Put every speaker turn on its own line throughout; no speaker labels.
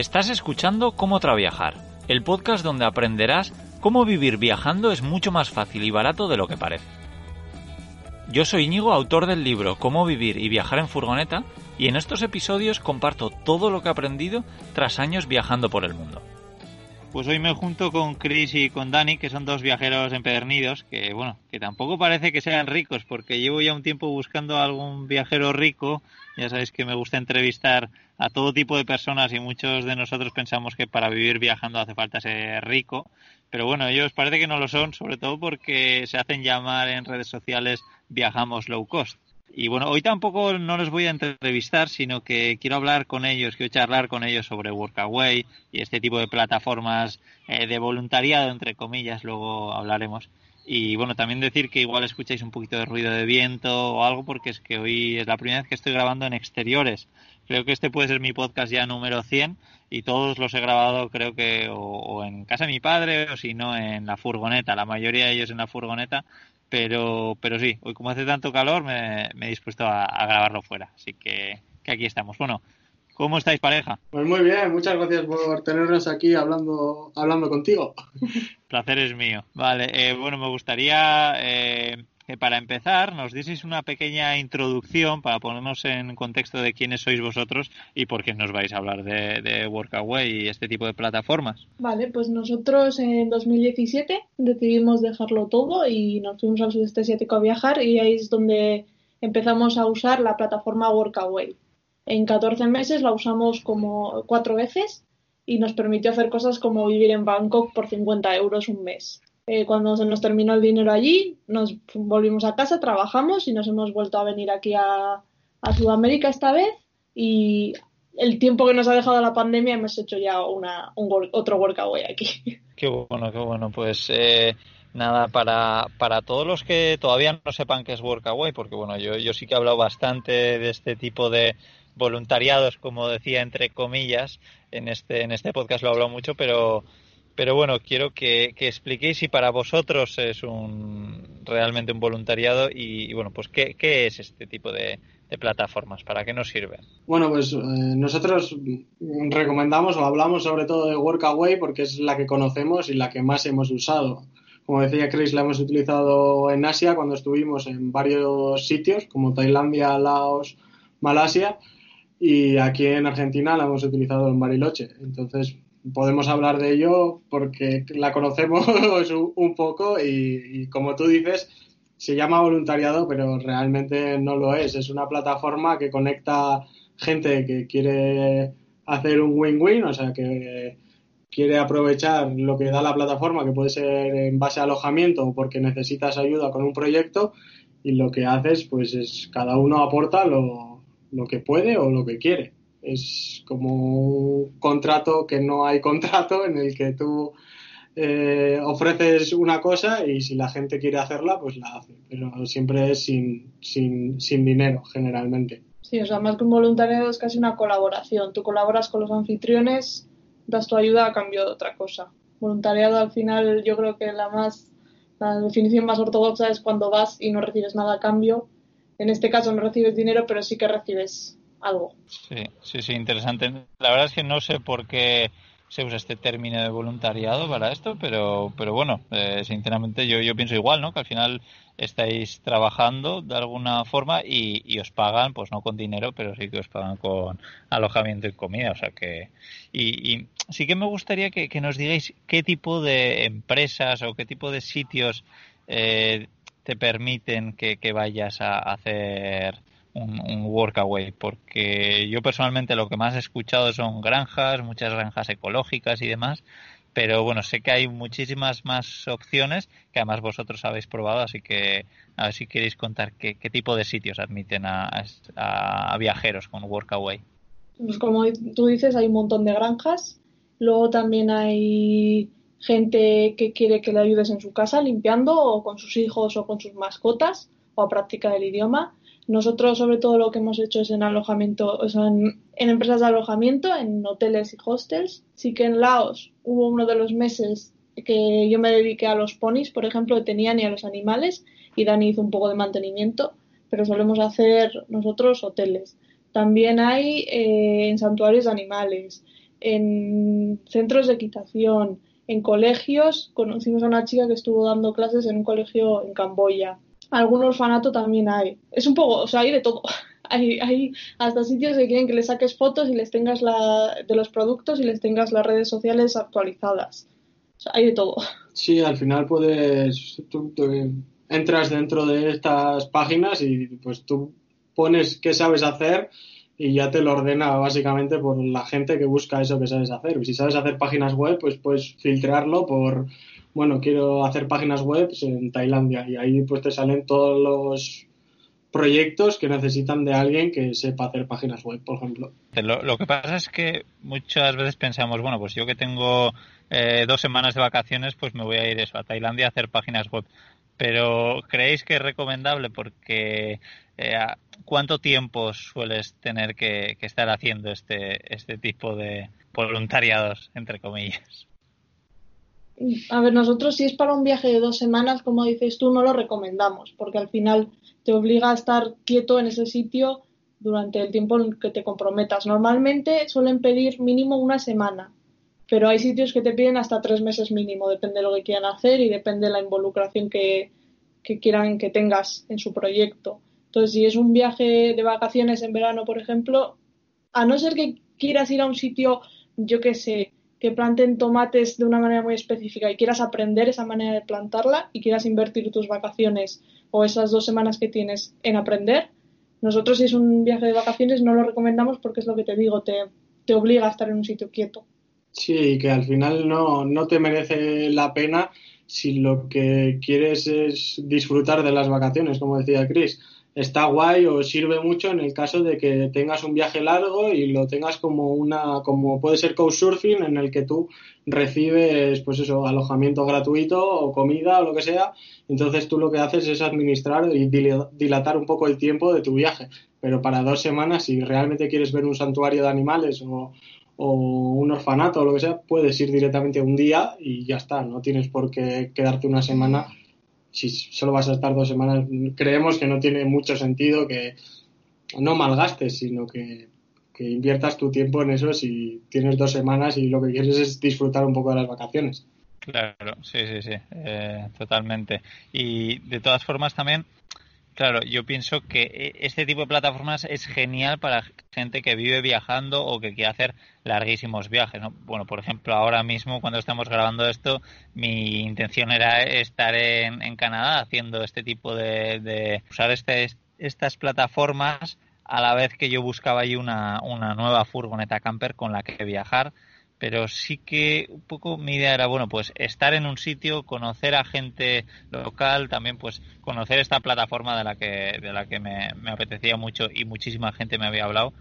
Estás escuchando Cómo Traviajar, el podcast donde aprenderás cómo vivir viajando es mucho más fácil y barato de lo que parece. Yo soy Íñigo, autor del libro Cómo vivir y viajar en furgoneta, y en estos episodios comparto todo lo que he aprendido tras años viajando por el mundo. Pues hoy me junto con Chris y con Dani, que son dos viajeros empedernidos, que bueno, que tampoco parece que sean ricos, porque llevo ya un tiempo buscando a algún viajero rico. Ya sabéis que me gusta entrevistar a todo tipo de personas y muchos de nosotros pensamos que para vivir viajando hace falta ser rico. Pero bueno, ellos parece que no lo son, sobre todo porque se hacen llamar en redes sociales viajamos low cost. Y bueno, hoy tampoco no les voy a entrevistar, sino que quiero hablar con ellos, quiero charlar con ellos sobre Workaway y este tipo de plataformas eh, de voluntariado, entre comillas, luego hablaremos. Y bueno, también decir que igual escucháis un poquito de ruido de viento o algo, porque es que hoy es la primera vez que estoy grabando en exteriores. Creo que este puede ser mi podcast ya número 100 y todos los he grabado creo que o en casa de mi padre o si no en la furgoneta, la mayoría de ellos en la furgoneta, pero, pero sí, hoy como hace tanto calor me, he dispuesto a, grabarlo fuera. Así que, que aquí estamos. Bueno, ¿Cómo estáis, pareja?
Pues muy bien, muchas gracias por tenernos aquí hablando, hablando contigo.
Placer es mío. Vale, eh, bueno, me gustaría eh, para empezar nos dieseis una pequeña introducción para ponernos en contexto de quiénes sois vosotros y por qué nos vais a hablar de, Workaway y este tipo de plataformas.
Vale, pues nosotros en 2017 decidimos dejarlo todo y nos fuimos al sudeste asiático a viajar y ahí es donde empezamos a usar la plataforma Workaway. En 14 meses la usamos como cuatro veces y nos permitió hacer cosas como vivir en Bangkok por 50 euros un mes. Eh, cuando se nos terminó el dinero allí, nos volvimos a casa, trabajamos y nos hemos vuelto a venir aquí a, Sudamérica esta vez. Y el tiempo que nos ha dejado la pandemia hemos hecho ya una, un, otro workaway aquí.
Qué bueno, qué bueno. Pues eh, nada, para, para todos los que todavía no sepan qué es workaway, porque bueno, yo, yo sí que he hablado bastante de este tipo de voluntariados, como decía entre comillas, en este, en este podcast lo he hablado mucho, pero pero bueno, quiero que, expliquéis si para vosotros es un realmente un voluntariado y, bueno, pues ¿qué, es este tipo de, plataformas, para qué nos sirven.
Bueno, pues eh, nosotros recomendamos o hablamos sobre todo de Workaway porque es la que conocemos y la que más hemos usado. Como decía Chris, la hemos utilizado en Asia cuando estuvimos en varios sitios como Tailandia, Laos, Malasia y aquí en Argentina la hemos utilizado en Bariloche. Entonces, podemos hablar de ello porque la conocemos un poco y, como tú dices, se llama voluntariado, pero realmente no lo es. Es una plataforma que conecta gente que quiere hacer un win-win, o sea, que quiere aprovechar lo que da la plataforma, que puede ser en base a alojamiento o porque necesitas ayuda con un proyecto, y lo que haces, pues es cada uno aporta lo, lo que puede o lo que quiere es como un contrato que no hay contrato en el que tú eh, ofreces una cosa y si la gente quiere hacerla, pues la hace, pero siempre es sin, sin, sin dinero generalmente.
Sí, o sea, más que un voluntariado es casi una colaboración. Tú colaboras con los anfitriones, das tu ayuda a cambio de otra cosa. Voluntariado al final yo creo que la más la definición más ortodoxa es cuando vas y no recibes nada a cambio. En este caso no recibes dinero, pero sí que recibes algo.
Sí, sí, sí, interesante. La verdad es que no sé por qué se usa este término de voluntariado para esto, pero, pero bueno, eh, sinceramente yo, yo pienso igual, ¿no? Que al final estáis trabajando de alguna forma y, y, os pagan, pues no con dinero, pero sí que os pagan con alojamiento y comida, o sea que... Y, y sí que me gustaría que, nos digáis qué tipo de empresas o qué tipo de sitios eh, te permiten que, que vayas a hacer un, workaway, porque yo personalmente lo que más he escuchado son granjas, muchas granjas ecológicas y demás, pero bueno, sé que hay muchísimas más opciones que además vosotros habéis probado, así que a ver si queréis contar qué, tipo de sitios admiten a, a, viajeros con Workaway.
Pues como tú dices, hay un montón de granjas, luego también hay gente que quiere que le ayudes en su casa limpiando o con sus hijos o con sus mascotas o a practicar el idioma. Nosotros, sobre todo, lo que hemos hecho es en alojamiento, o sea, en, empresas de alojamiento, en hoteles y hostels. Sí que en Laos hubo uno de los meses que yo me dediqué a los ponis, por ejemplo, que tenían y a los animales, y Dani hizo un poco de mantenimiento, pero solemos hacer nosotros hoteles. También hay eh, en santuarios de animales. en centros de equitación, en colegios. Conocimos a una chica que estuvo dando clases en un colegio en Camboya. Algún orfanato también hay. Es un poco, o sea, hay de todo. Hay, hay hasta sitios que quieren que les saques fotos y les tengas la, de los productos y les tengas las redes sociales actualizadas. O sea, hay de todo.
Sí, al final puedes, tú, entras dentro de estas páginas y pues tú pones qué sabes hacer y ya te lo ordena básicamente por la gente que busca eso que sabes hacer. Si sabes hacer páginas web, pues puedes filtrarlo por, bueno, quiero hacer páginas web en Tailandia y ahí pues te salen todos los proyectos que necesitan de alguien que sepa hacer páginas web, por ejemplo.
Lo, que pasa es que muchas veces pensamos, bueno, pues yo que tengo eh, dos semanas de vacaciones, pues me voy a ir eso, a Tailandia a hacer páginas web. Pero ¿creéis que es recomendable? Porque eh, ¿cuánto tiempo sueles tener que, estar haciendo este, este tipo de voluntariados, entre comillas?
A ver, nosotros si es para un viaje de dos semanas, como dices tú, no lo recomendamos, porque al final te obliga a estar quieto en ese sitio durante el tiempo en que te comprometas. Normalmente suelen pedir mínimo una semana, pero hay sitios que te piden hasta tres meses mínimo, depende de lo que quieran hacer y depende de la involucración que, quieran que tengas en su proyecto. Entonces, si es un viaje de vacaciones en verano, por ejemplo, a no ser que quieras ir a un sitio, yo qué sé, que planten tomates de una manera muy específica y quieras aprender esa manera de plantarla y quieras invertir tus vacaciones o esas dos semanas que tienes en aprender, nosotros si es un viaje de vacaciones no lo recomendamos porque es lo que te digo, te, te obliga a estar en un sitio quieto.
Sí, que al final no, no te merece la pena si lo que quieres es disfrutar de las vacaciones, como decía Chris está guay o sirve mucho en el caso de que tengas un viaje largo y lo tengas como una, como puede ser couchsurfing en el que tú recibes, pues eso, alojamiento gratuito o comida o lo que sea. Entonces tú lo que haces es administrar y dilatar un poco el tiempo de tu viaje. Pero para dos semanas, si realmente quieres ver un santuario de animales o, o un orfanato o lo que sea, puedes ir directamente un día y ya está. No tienes por qué quedarte una semana si solo vas a estar dos semanas, creemos que no tiene mucho sentido que no malgastes, sino que, inviertas tu tiempo en eso si tienes dos semanas y lo que quieres es disfrutar un poco de las vacaciones.
Claro, sí, sí, sí, eh, totalmente. Y de todas formas también Claro, yo pienso que eh, este tipo de plataformas es genial para gente que vive viajando o que quiere hacer larguísimos viajes. Bueno, por ejemplo, ahora mismo cuando estamos grabando esto, mi intención era estar en, Canadá haciendo este tipo de, usar este, estas plataformas a la vez que yo buscaba ahí una, una nueva furgoneta camper con la que viajar pero sí que un poco mi idea era, bueno, pues estar en un sitio, conocer a gente local, también pues conocer esta plataforma de la que, de la que me, apetecía mucho y muchísima gente me había hablado,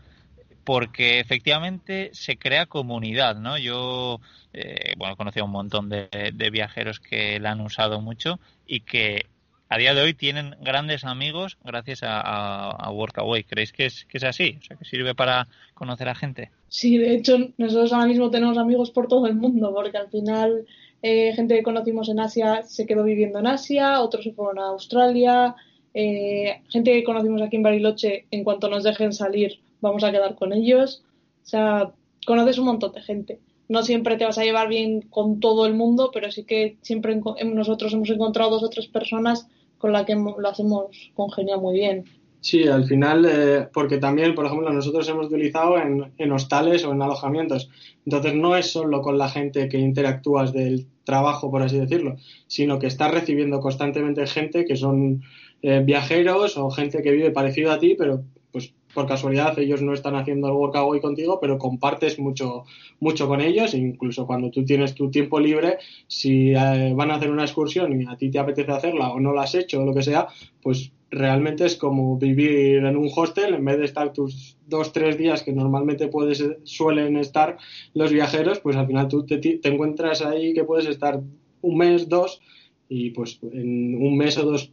porque efectivamente se crea comunidad, ¿no? Yo, eh, bueno, he conocido un montón de, de viajeros que la han usado mucho y que a día de hoy tienen grandes amigos gracias a, Workaway. ¿Creéis que es, que es así? O sea, que sirve para conocer a gente.
Sí, de hecho, nosotros ahora mismo tenemos amigos por todo el mundo, porque al final eh, gente que conocimos en Asia se quedó viviendo en Asia, otros se fueron a Australia, eh, gente que conocimos aquí en Bariloche, en cuanto nos dejen salir, vamos a quedar con ellos. O sea, conoces un montón de gente. No siempre te vas a llevar bien con todo el mundo, pero sí que siempre nosotros hemos encontrado dos o tres personas con la que lo hacemos congeniar muy bien.
Sí, al final, eh, porque también, por ejemplo, nosotros hemos utilizado en, en, hostales o en alojamientos. Entonces, no es solo con la gente que interactúas del trabajo, por así decirlo, sino que estás recibiendo constantemente gente que son eh, viajeros o gente que vive parecido a ti, pero pues por casualidad ellos no están haciendo el workout contigo, pero compartes mucho, mucho con ellos, incluso cuando tú tienes tu tiempo libre, si eh, van a hacer una excursión y a ti te apetece hacerla o no la has hecho o lo que sea, pues realmente es como vivir en un hostel en vez de estar tus dos, tres días que normalmente puedes, suelen estar los viajeros, pues al final tú te, te encuentras ahí que puedes estar un mes, dos, y pues en un mes o dos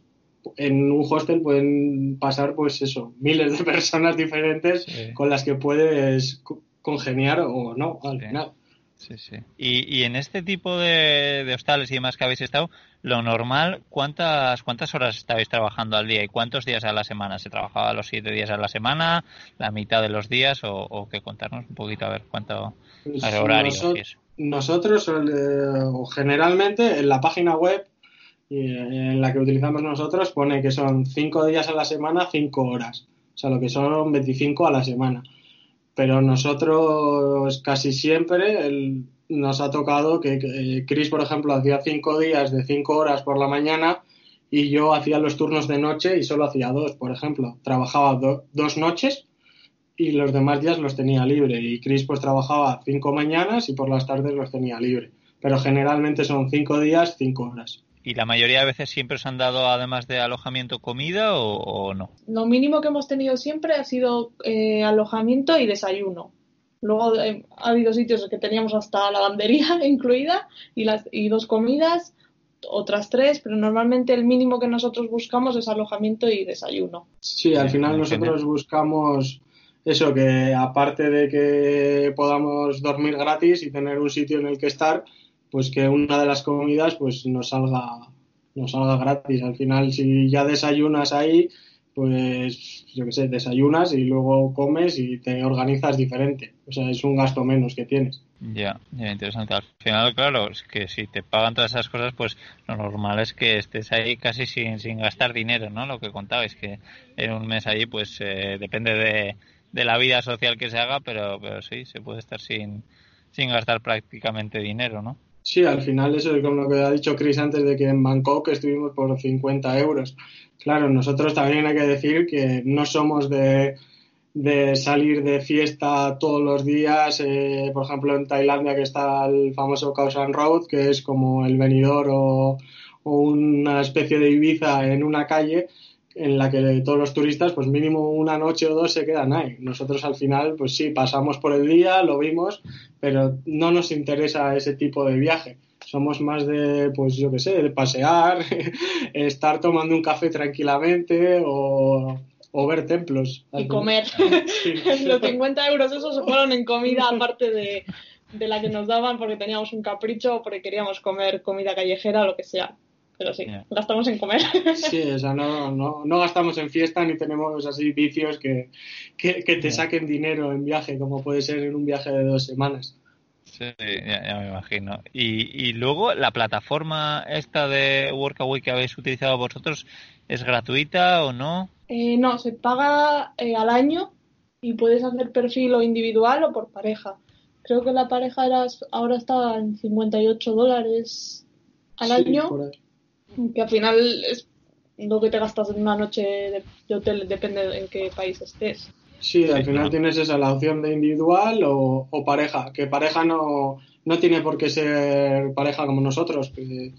en un hostel pueden pasar, pues eso, miles de personas diferentes con las que puedes congeniar o no, al final.
Sí, sí. Y, y en este tipo de, de, hostales y demás que habéis estado, lo normal, ¿cuántas, ¿cuántas horas estabais trabajando al día y cuántos días a la semana? ¿Se trabajaba los siete días a la semana, la mitad de los días o, o qué contarnos un poquito a ver cuánto pues horario
Nosotros, eh, generalmente en la página web en la que utilizamos nosotros pone que son cinco días a la semana, cinco horas. O sea, lo que son 25 a la semana pero nosotros casi siempre nos ha tocado que, Chris, por ejemplo, hacía cinco días de cinco horas por la mañana y yo hacía los turnos de noche y solo hacía dos, por ejemplo. Trabajaba dos noches y los demás días los tenía libre y Chris pues trabajaba cinco mañanas y por las tardes los tenía libre. Pero generalmente son cinco días, cinco horas.
¿Y la mayoría de veces siempre os han dado, además de alojamiento, comida o, no?
Lo mínimo que hemos tenido siempre ha sido eh, alojamiento y desayuno. Luego eh, ha habido sitios que teníamos hasta lavandería incluida y, las, y dos comidas, otras tres, pero normalmente el mínimo que nosotros buscamos es alojamiento y desayuno.
Sí, al final nosotros buscamos eso, que aparte de que podamos dormir gratis y tener un sitio en el que estar, pues que una de las comidas pues nos salga nos salga gratis. Al final, si ya desayunas ahí, pues yo qué sé, desayunas y luego comes y te organizas diferente. O sea, es un gasto menos que tienes.
Ya, ya, interesante. Al final, claro, es que si te pagan todas esas cosas, pues lo normal es que estés ahí casi sin, sin gastar dinero, ¿no? Lo que contabais, que en un mes ahí, pues eh, depende de, de la vida social que se haga, pero, pero sí, se puede estar sin, sin gastar prácticamente dinero, ¿no?
Sí, al final eso es como lo que ha dicho Chris antes de que en Bangkok estuvimos por 50 euros. Claro, nosotros también hay que decir que no somos de, salir de fiesta todos los días. Eh, por ejemplo, en Tailandia que está el famoso Khao San Road, que es como el venidor o, o una especie de Ibiza en una calle en la que todos los turistas, pues mínimo una noche o dos se quedan ahí. Nosotros al final, pues sí, pasamos por el día, lo vimos, pero no nos interesa ese tipo de viaje. Somos más de, pues yo qué sé, de pasear, estar tomando un café tranquilamente o, ver templos.
Y comer. los 50 euros esos se fueron en comida aparte de, de la que nos daban porque teníamos un capricho o porque queríamos comer comida callejera o lo que sea pero sí, gastamos en comer.
Sí, o sea, no, no, no, gastamos en fiesta ni tenemos así vicios que, que, te saquen dinero en viaje, como puede ser en un viaje de dos semanas.
Sí, ya, me imagino. Y, y, luego, ¿la plataforma esta de Workaway que habéis utilizado vosotros es gratuita o no?
Eh, no, se paga eh, al año y puedes hacer perfil o individual o por pareja. Creo que la pareja era, ahora está en 58 dólares al año que al final es lo que te gastas en una noche de, hotel, depende en qué país estés.
Sí, al final tienes esa, la opción de individual o, pareja, que pareja no, no tiene por qué ser pareja como nosotros, que,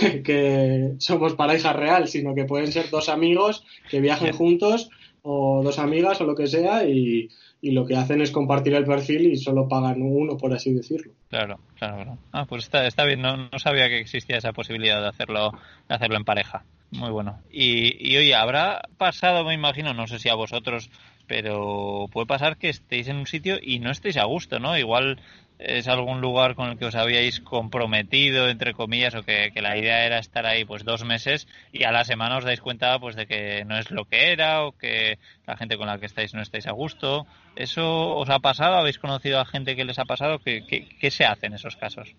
que somos pareja real, sino que pueden ser dos amigos que viajen juntos o dos amigas o lo que sea y, y lo que hacen es compartir el perfil y solo pagan uno, por así decirlo.
Claro, claro, claro. Ah, pues está, está bien, no, no sabía que existía esa posibilidad de hacerlo, de hacerlo en pareja. Muy bueno. Y, y oye, habrá pasado, me imagino, no sé si a vosotros, pero puede pasar que estéis en un sitio y no estéis a gusto, ¿no? Igual es algún lugar con el que os habíais comprometido, entre comillas, o que, la idea era estar ahí pues dos meses y a la semana os dais cuenta pues de que no es lo que era o que la gente con la que estáis no estáis a gusto. ¿Eso os ha pasado? ¿Habéis conocido a gente que les ha pasado? ¿Qué, qué, se hace en esos casos?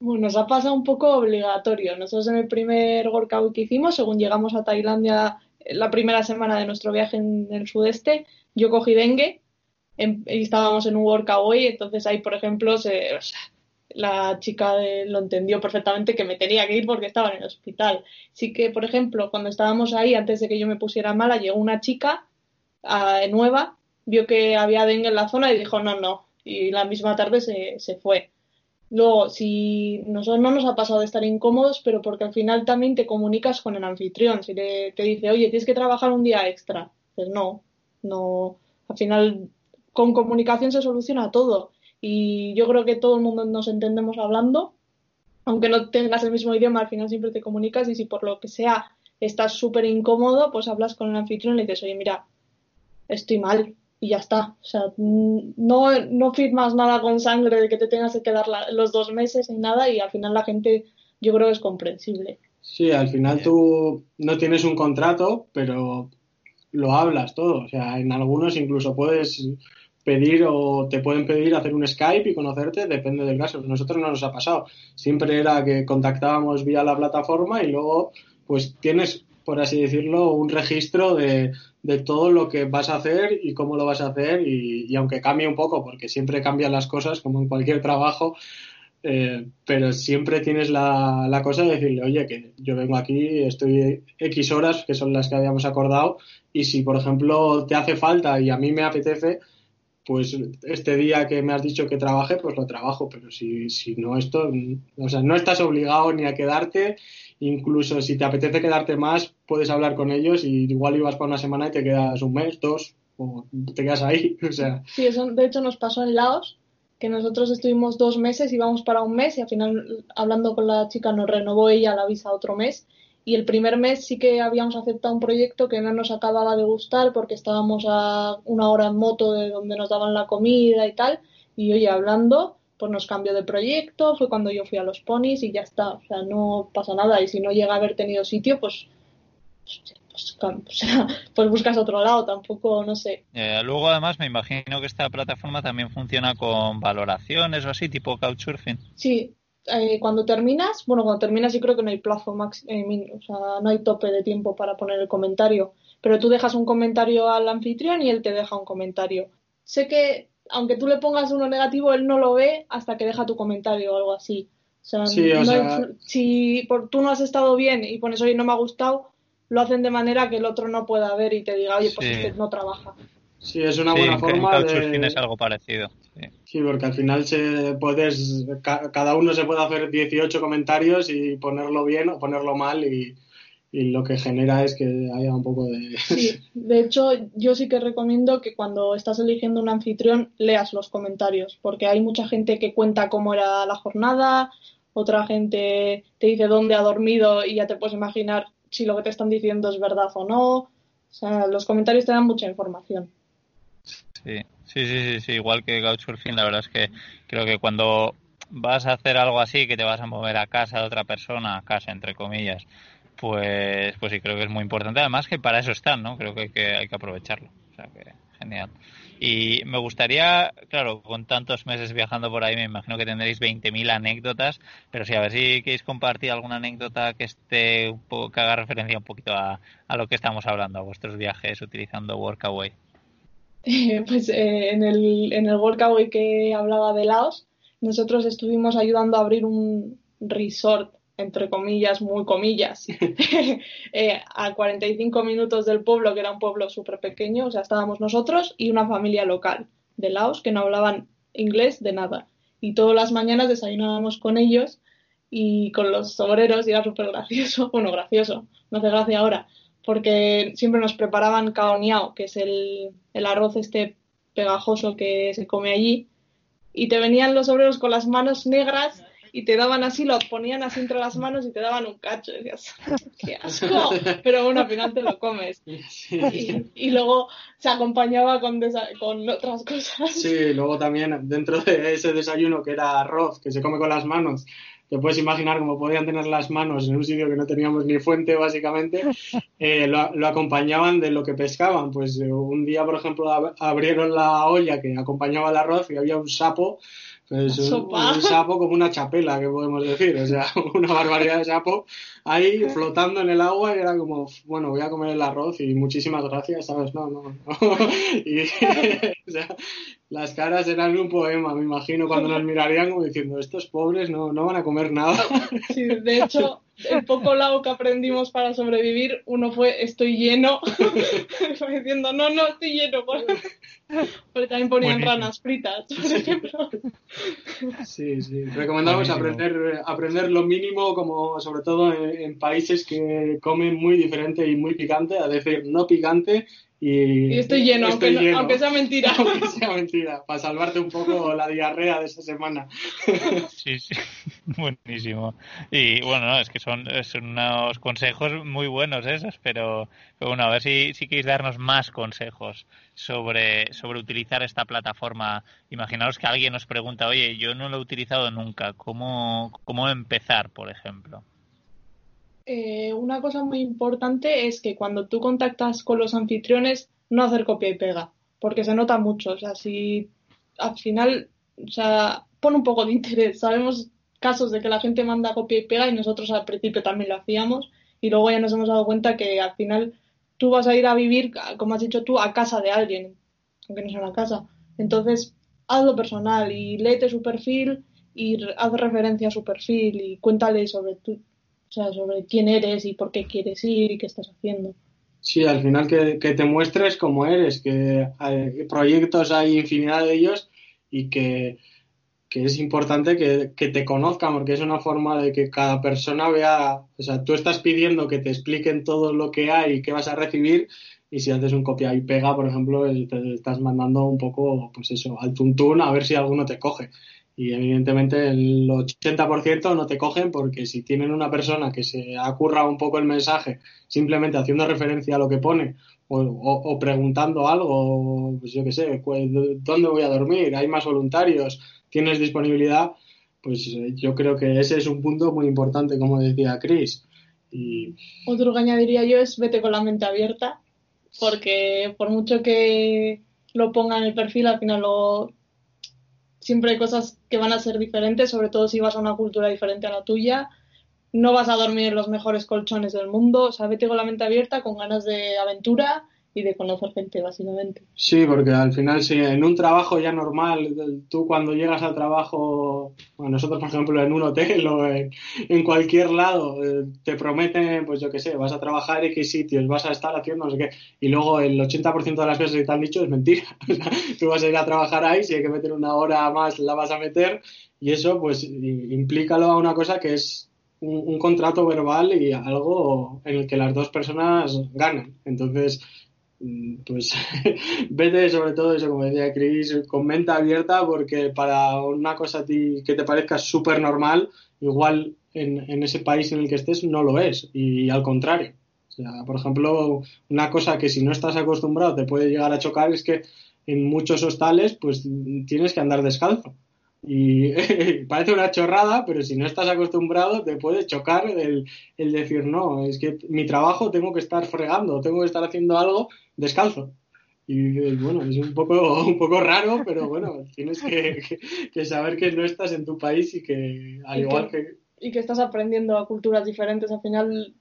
Bueno, nos ha pasado un poco obligatorio. Nosotros en el primer workout que hicimos, según llegamos a Tailandia la primera semana de nuestro viaje en el sudeste, yo cogí dengue estábamos en un workaway, entonces ahí, por ejemplo, se, la chica lo entendió perfectamente que me tenía que ir porque estaba en el hospital. Sí que, por ejemplo, cuando estábamos ahí, antes de que yo me pusiera mala, llegó una chica nueva, vio que había dengue en la zona y dijo, no, no, y la misma tarde se, se fue. Luego, si nosotros no nos ha pasado de estar incómodos, pero porque al final también te comunicas con el anfitrión. Si te dice, oye, tienes que trabajar un día extra, pues no, no, al final con comunicación se soluciona todo. Y yo creo que todo el mundo nos entendemos hablando, aunque no tengas el mismo idioma, al final siempre te comunicas y si por lo que sea estás súper incómodo, pues hablas con el anfitrión y le dices, oye, mira, estoy mal, y ya está. O sea, no, no firmas nada con sangre de que te tengas que quedar los dos meses ni nada y al final la gente yo creo que es comprensible.
Sí, al final tú no tienes un contrato, pero lo hablas todo. O sea, en algunos incluso puedes pedir o te pueden pedir hacer un Skype y conocerte, depende del caso. Nosotros no nos ha pasado. Siempre era que contactábamos vía la plataforma y luego pues tienes, por así decirlo, un registro de, de todo lo que vas a hacer y cómo lo vas a hacer y, aunque cambie un poco, porque siempre cambian las cosas como en cualquier trabajo, eh, pero siempre tienes la, la, cosa de decirle, oye, que yo vengo aquí, estoy X horas, que son las que habíamos acordado, y si, por ejemplo, te hace falta y a mí me apetece, pues este día que me has dicho que trabaje, pues lo trabajo, pero si, si no esto, o sea, no estás obligado ni a quedarte, incluso si te apetece quedarte más, puedes hablar con ellos y igual ibas para una semana y te quedas un mes, dos, o te quedas ahí, o sea.
Sí, eso de hecho nos pasó en Laos, que nosotros estuvimos dos meses, íbamos para un mes y al final hablando con la chica nos renovó ella la visa otro mes y el primer mes sí que habíamos aceptado un proyecto que no nos acababa de gustar porque estábamos a una hora en moto de donde nos daban la comida y tal. Y oye, hablando, pues nos cambió de proyecto, fue cuando yo fui a los ponis y ya está. O sea, no pasa nada. Y si no llega a haber tenido sitio, pues, pues, pues buscas otro lado, tampoco, no sé.
Eh, luego, además, me imagino que esta plataforma también funciona con valoraciones o así, tipo Couchsurfing.
Sí, eh, cuando terminas, bueno, cuando terminas yo creo que no hay plazo máximo, eh, o sea, no hay tope de tiempo para poner el comentario, pero tú dejas un comentario al anfitrión y él te deja un comentario. Sé que aunque tú le pongas uno negativo, él no lo ve hasta que deja tu comentario o algo así. O sea, si por, tú no has estado bien y pones, oye, no me ha gustado, lo hacen de manera que el otro no pueda ver y te diga, oye, pues este no trabaja.
Sí, es una buena forma de...
es algo parecido.
Sí. porque al final se puedes, cada uno se puede hacer 18 comentarios y ponerlo bien o ponerlo mal y, lo que genera es que haya un poco de...
Sí, de hecho yo sí que recomiendo que cuando estás eligiendo un anfitrión leas los comentarios, porque hay mucha gente que cuenta cómo era la jornada, otra gente te dice dónde ha dormido y ya te puedes imaginar si lo que te están diciendo es verdad o no. O sea, los comentarios te dan mucha información.
Sí, sí, sí, sí, igual que Couchsurfing, la verdad es que creo que cuando vas a hacer algo así, que te vas a mover a casa de otra persona, a casa entre comillas, pues, pues sí, creo que es muy importante. Además que para eso están, ¿no? Creo que hay que, hay que aprovecharlo. O sea que, genial. Y me gustaría, claro, con tantos meses viajando por ahí, me imagino que tendréis 20.000 anécdotas, pero sí, a ver si queréis compartir alguna anécdota que esté un poco, que haga referencia un poquito a lo que estamos hablando, a vuestros viajes utilizando Workaway.
pues eh, en, el, en el Workaway que hablaba de Laos, nosotros estuvimos ayudando a abrir un resort, entre comillas, muy comillas, eh, a 45 minutos del pueblo, que era un pueblo súper pequeño, o sea, estábamos nosotros y una familia local de Laos que no hablaban inglés de nada. Y todas las mañanas desayunábamos con ellos y con los obreros y era súper gracioso, bueno, gracioso, no hace gracia ahora, porque siempre nos preparaban kaoniao, que es el, el arroz este pegajoso que se come allí, y te venían los obreros con las manos negras y te daban así, lo ponían así entre las manos y te daban un cacho. Y decías, ¡qué asco! Pero bueno, al final te lo comes. Y, luego se acompañaba con, con otras cosas.
Sí, luego también dentro de ese desayuno que era arroz, que se come con las manos, te puedes imaginar cómo podían tener las manos en un sitio que no teníamos ni fuente, básicamente, eh, lo, acompañaban de lo que pescaban. Pues eh, un día, por ejemplo, abrieron la olla que acompañaba el arroz y había un sapo pues un, sapo como una chapela, que podemos decir, o sea, una barbaridad de sapo ahí flotando en el agua y era como, bueno, voy a comer el arroz y muchísimas gracias, ¿sabes? No, no, no. y, o sea, las caras eran un poema, me imagino, cuando nos mirarían como diciendo, estos pobres no, no van a comer nada.
sí, de hecho, el poco lago que aprendimos para sobrevivir, uno fue estoy lleno, diciendo no, no, estoy lleno, porque también ponían ranas fritas, por ejemplo.
Sí, sí, recomendamos aprender, aprender lo mínimo, como sobre todo en, países que comen muy diferente y muy picante, a decir no picante Y,
estoy lleno, aunque, sea mentira.
aunque sea mentira, para salvarte un poco la diarrea de esa semana.
sí, sí, buenísimo. Y bueno, es que son, unos consejos muy buenos esos, pero, bueno, a ver si, si queréis darnos más consejos sobre, sobre utilizar esta plataforma. Imaginaos que alguien nos pregunta, oye, yo no lo he utilizado nunca, ¿cómo, cómo empezar, por ejemplo?
Eh, una cosa muy importante es que cuando tú contactas con los anfitriones, no hacer copia y pega, porque se nota mucho. O sea, si al final, o sea, pone un poco de interés. Sabemos casos de que la gente manda copia y pega y nosotros al principio también lo hacíamos y luego ya nos hemos dado cuenta que al final tú vas a ir a vivir, como has dicho tú, a casa de alguien, aunque no sea una casa. Entonces, hazlo personal y léete su perfil y haz referencia a su perfil y cuéntale sobre tu, o sea, sobre quién eres y por qué quieres ir y qué estás haciendo.
Sí, al final que, te muestres cómo eres, que hay proyectos hay infinidad de ellos y que, es importante que, que, te conozcan porque es una forma de que cada persona vea, o sea, tú estás pidiendo que te expliquen todo lo que hay y qué vas a recibir y si haces un copia y pega, por ejemplo, te estás mandando un poco, pues eso, al tuntún a ver si alguno te coge y evidentemente el 80% no te cogen porque si tienen una persona que se acurra un poco el mensaje simplemente haciendo referencia a lo que pone o, preguntando algo, pues yo qué sé, ¿dónde voy a dormir? ¿Hay más voluntarios? ¿Tienes disponibilidad? Pues eh, yo creo que ese es un punto muy importante, como decía Chris. Y...
Otro que añadiría yo es vete con la mente abierta, porque por mucho que lo ponga en el perfil, al final lo siempre hay cosas que van a ser diferentes, sobre todo si vas a una cultura diferente a la tuya. No vas a dormir en los mejores colchones del mundo, o sea, vete con la mente abierta, con ganas de aventura y de conocer gente, básicamente.
Sí, porque al final, si en un trabajo ya normal, tú cuando llegas al trabajo, nosotros, por ejemplo, en un hotel o en, cualquier lado, eh, te prometen, pues yo qué sé, vas a trabajar X sitios, vas a estar haciendo no sé qué, y luego el 80% de las cosas que te han dicho es mentira. tú vas a ir a trabajar ahí, si hay que meter una hora más, la vas a meter, y eso, pues, implícalo a una cosa que es un contrato verbal y algo en el que las dos personas ganan. Entonces, pues vete sobre todo eso, como decía Chris, con mente abierta porque para una cosa a ti que te parezca súper normal, igual en, ese país en el que estés no lo es y al contrario. O sea, por ejemplo, una cosa que si no estás acostumbrado te puede llegar a chocar es que en muchos hostales pues tienes que andar descalzo. Y parece una chorrada, pero si no estás acostumbrado te puede chocar el, el, decir, no, es que mi trabajo tengo que estar fregando, tengo que estar haciendo algo descalzo. Y bueno, es un poco, un poco raro, pero bueno, tienes que, que, saber que no estás en tu país y que al igual que,
Y que estás aprendiendo a culturas diferentes al final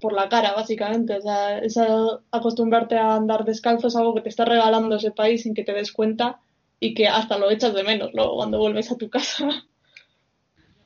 por la cara, básicamente. O sea, esa, acostumbrarte a andar descalzo es algo que te está regalando ese país sin que te des cuenta y que hasta lo echas de menos luego cuando vuelves a tu casa.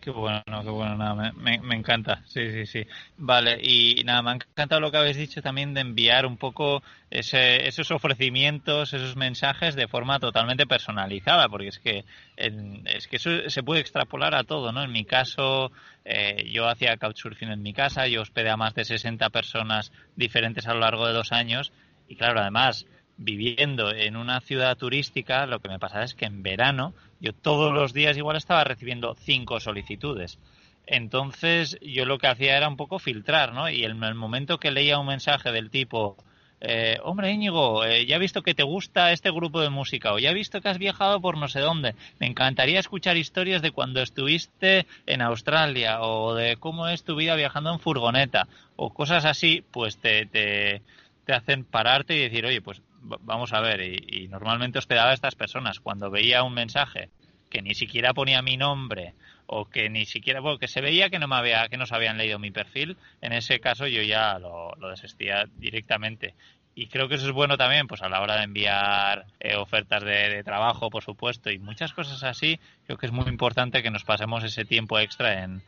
Qué bueno, qué bueno, nada, me, me, encanta, sí, sí, sí. Vale, y nada, me ha encantado lo que habéis dicho también de enviar un poco ese, esos ofrecimientos, esos mensajes de forma totalmente personalizada, porque es que, es que eso se puede extrapolar a todo, ¿no? En mi caso, eh, yo hacía couchsurfing en mi casa, yo hospedé a más de 60 personas diferentes a lo largo de dos años, y claro, además, viviendo en una ciudad turística, lo que me pasaba es que en verano yo todos los días igual estaba recibiendo cinco solicitudes. Entonces yo lo que hacía era un poco filtrar, ¿no? Y en el momento que leía un mensaje del tipo, eh, hombre Íñigo, eh, ya he visto que te gusta este grupo de música o ya he visto que has viajado por no sé dónde, me encantaría escuchar historias de cuando estuviste en Australia o de cómo es tu vida viajando en furgoneta o cosas así, pues te, te, te hacen pararte y decir, oye, pues vamos a ver, y, normalmente hospedaba a estas personas. Cuando veía un mensaje que ni siquiera ponía mi nombre o que ni siquiera porque se veía que no me había que no se habían leído mi perfil en ese caso yo ya lo, lo desistía directamente y creo que eso es bueno también pues a la hora de enviar eh, ofertas de, trabajo por supuesto y muchas cosas así creo que es muy importante que nos pasemos ese tiempo extra en,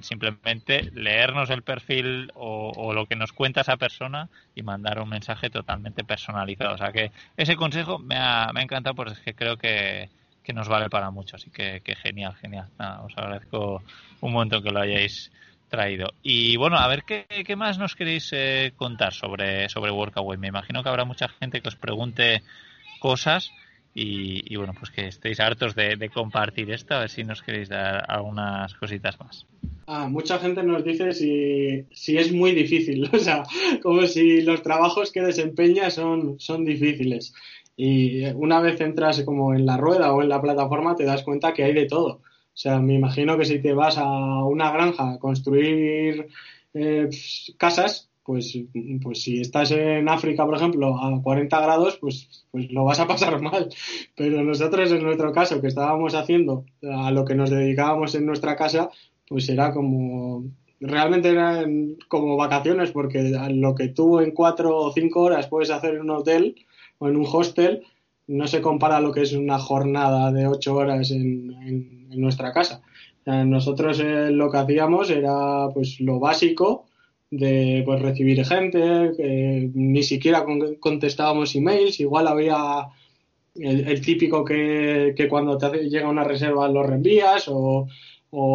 simplemente leernos el perfil o, lo que nos cuenta esa persona y mandar un mensaje totalmente personalizado. O sea que ese consejo me ha, me ha encantado porque es que creo que, nos vale para mucho. Así que, que genial genial. Os agradezco un montón que lo hayáis traído. Y bueno, a ver qué, más nos queréis eh, contar sobre, sobre Workaway. Me imagino que habrá mucha gente que os pregunte cosas y, bueno, pues que estéis hartos de, compartir esto, a ver si nos queréis dar algunas cositas más.
Ah, mucha gente nos dice si, si es muy difícil, o sea, como si los trabajos que desempeña son, son difíciles. Y una vez entras como en la rueda o en la plataforma te das cuenta que hay de todo. Sea, me imagino que si te vas a una granja a construir eh, casas, pues, pues si estás en África, por ejemplo, a 40 grados, pues, pues lo vas a pasar mal. Pero nosotros, en nuestro caso, que estábamos haciendo a lo que nos dedicábamos en nuestra casa, pues era como, realmente eran como vacaciones, porque lo que tú en cuatro o cinco horas puedes hacer en un hotel o en un hostel, no se compara lo que es una jornada de ocho horas en, en, nuestra casa. nosotros eh, lo que hacíamos era pues lo básico, de pues, recibir gente, ni siquiera contestábamos emails, igual había el, típico que, cuando te llega una reserva lo reenvías o,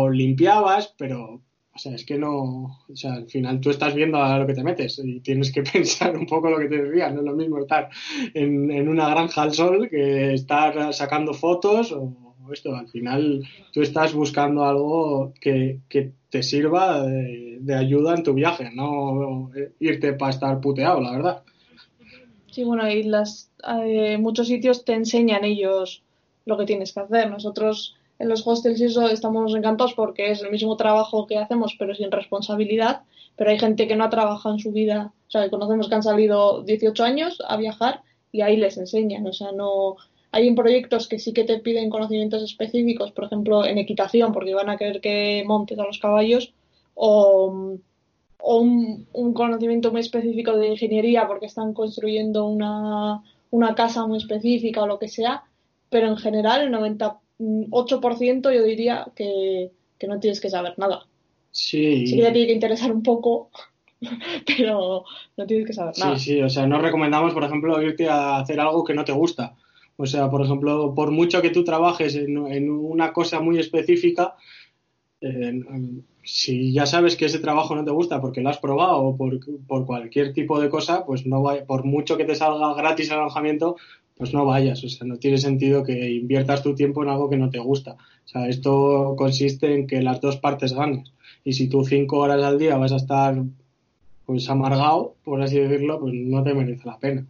limpiabas, pero o sea, es que no, o sea, al final tú estás viendo a lo que te metes y tienes que pensar un poco lo que te decía, no es lo mismo estar en, en una granja al sol que estar sacando fotos o esto, al final tú estás buscando algo que, que te sirva de, ayuda en tu viaje, no irte para estar puteado, la verdad.
Sí, bueno, y las, eh, muchos sitios te enseñan ellos lo que tienes que hacer. Nosotros en los hostels y eso estamos encantados porque es el mismo trabajo que hacemos, pero sin responsabilidad. Pero hay gente que no ha trabajado en su vida, o sea, conocemos que han salido 18 años a viajar y ahí les enseñan, o sea, no, hay proyectos que sí que te piden conocimientos específicos, por ejemplo, en equitación, porque van a querer que montes a los caballos, o, un, conocimiento muy específico de ingeniería, porque están construyendo una, casa muy específica o lo que sea, pero en general el 98% yo diría que, no tienes que saber nada.
Sí.
Sí que te tiene que interesar un poco, pero no tienes que saber nada.
Sí, sí, o sea, no recomendamos, por ejemplo, irte a hacer algo que no te gusta o sea, por ejemplo, por mucho que tú trabajes en, una cosa muy específica, eh, si ya sabes que ese trabajo no te gusta porque lo has probado o por, cualquier tipo de cosa, pues no vaya, por mucho que te salga gratis el alojamiento, pues no vayas. O sea, no tiene sentido que inviertas tu tiempo en algo que no te gusta. O sea, esto consiste en que las dos partes ganen. Y si tú cinco horas al día vas a estar pues amargado, por así decirlo, pues no te merece la pena.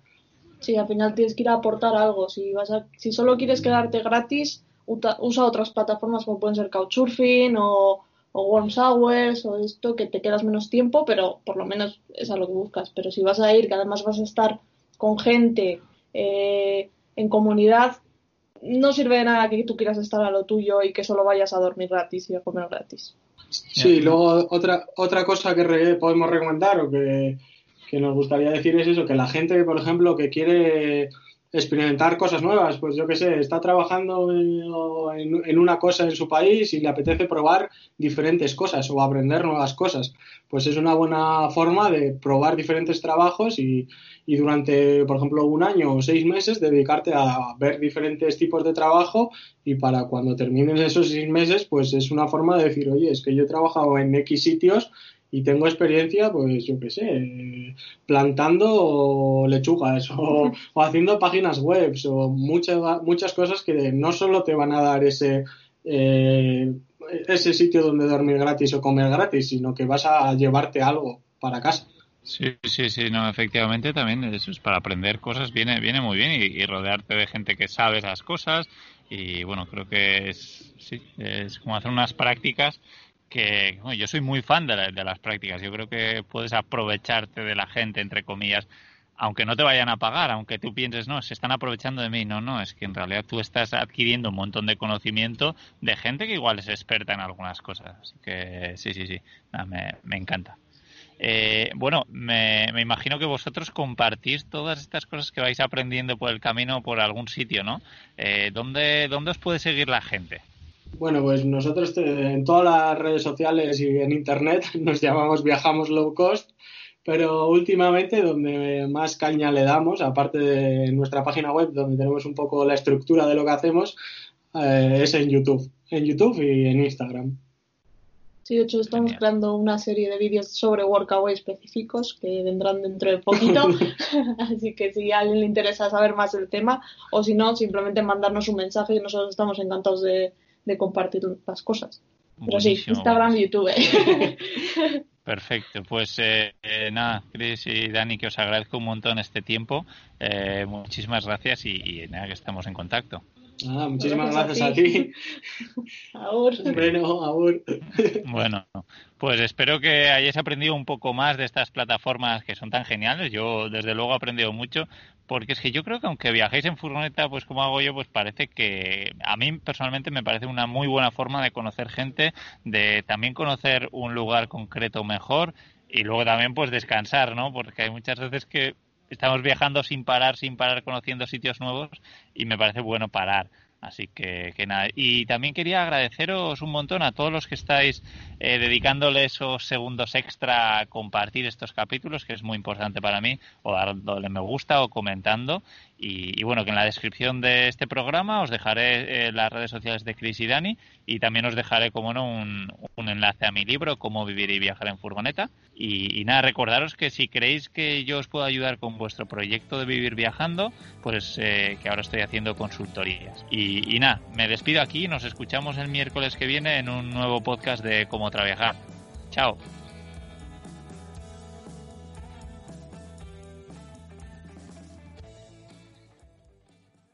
Sí, al final tienes que ir a aportar algo. Si, vas a, si solo quieres quedarte gratis, usa otras plataformas como pueden ser Couchsurfing o, o Hours o esto, que te quedas menos tiempo, pero por lo menos es a lo que buscas. Pero si vas a ir, que además vas a estar con gente eh, en comunidad, no sirve de nada que tú quieras estar a lo tuyo y que solo vayas a dormir gratis y a comer gratis.
Sí, luego otra, otra cosa que podemos recomendar o que que nos gustaría decir es eso, que la gente, por ejemplo, que quiere experimentar cosas nuevas, pues yo qué sé, está trabajando en, una cosa en su país y le apetece probar diferentes cosas o aprender nuevas cosas. Pues es una buena forma de probar diferentes trabajos y, y durante, por ejemplo, un año o seis meses dedicarte a ver diferentes tipos de trabajo y para cuando termines esos seis meses, pues es una forma de decir, oye, es que yo he trabajado en X sitios y tengo experiencia, pues yo qué sé, plantando lechugas o, haciendo páginas web o muchas, muchas cosas que no solo te van a dar ese, eh, ese sitio donde dormir gratis o comer gratis, sino que vas a llevarte algo para casa.
Sí, sí, sí, no, efectivamente también eso es para aprender cosas, viene, viene muy bien y, rodearte de gente que sabe esas cosas y bueno, creo que es, sí, es como hacer unas prácticas que yo soy muy fan de, de, las prácticas. Yo creo que puedes aprovecharte de la gente, entre comillas, aunque no te vayan a pagar, aunque tú pienses, no, se están aprovechando de mí. No, no, es que en realidad tú estás adquiriendo un montón de conocimiento de gente que igual es experta en algunas cosas. Así que sí, sí, sí, me, encanta. Eh, bueno, me, me, imagino que vosotros compartís todas estas cosas que vais aprendiendo por el camino por algún sitio, ¿no? Eh, ¿dónde, ¿Dónde os puede seguir la gente?
Bueno, pues nosotros en todas las redes sociales y en internet nos llamamos Viajamos Low Cost, pero últimamente donde más caña le damos, aparte de nuestra página web donde tenemos un poco la estructura de lo que hacemos, eh, es en YouTube, en YouTube y en Instagram.
Sí, de hecho estamos creando una serie de vídeos sobre Workaway específicos que vendrán dentro de poquito. Así que si a alguien le interesa saber más del tema o si no, simplemente mandarnos un mensaje y nosotros estamos encantados de, compartir las cosas. Pero sí, Instagram y YouTube.
Perfecto, pues eh, eh, nada, Chris y Dani, que os agradezco un montón este tiempo. Eh, muchísimas gracias y nada, que estamos en contacto.
Ah, muchísimas gracias, a ti. Bueno,
Bueno, pues espero que hayáis aprendido un poco más de estas plataformas que son tan geniales. Yo, desde luego, he aprendido mucho. Porque es que yo creo que aunque viajéis en furgoneta, pues como hago yo, pues parece que a mí personalmente me parece una muy buena forma de conocer gente, de también conocer un lugar concreto mejor y luego también pues descansar, ¿no? Porque hay muchas veces que estamos viajando sin parar, sin parar, conociendo sitios nuevos y me parece bueno parar. Así que, que nada. Y también quería agradeceros un montón a todos los que estáis eh, dedicándole esos segundos extra a compartir estos capítulos, que es muy importante para mí, o dándole me gusta o comentando. Y, bueno, que en la descripción de este programa os dejaré eh, las redes sociales de Chris y Dani y también os dejaré, como no, un, enlace a mi libro, Cómo vivir y viajar en furgoneta. Y, nada, recordaros que si creéis que yo os puedo ayudar con vuestro proyecto de vivir viajando, pues eh, que ahora estoy haciendo consultorías. Y, y nada, me despido aquí, nos escuchamos el miércoles que viene en un nuevo podcast de Cómo Trabajar. Chao.